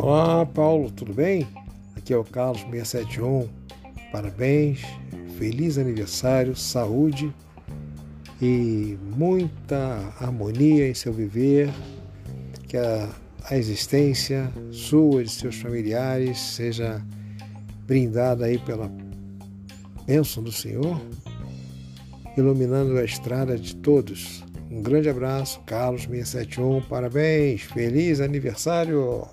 Olá, Paulo, tudo bem? Aqui é o Carlos 671. Parabéns, feliz aniversário, saúde e muita harmonia em seu viver. Que a, a existência sua e de seus familiares seja brindada aí pela bênção do Senhor, iluminando a estrada de todos. Um grande abraço, Carlos 671. Parabéns, feliz aniversário!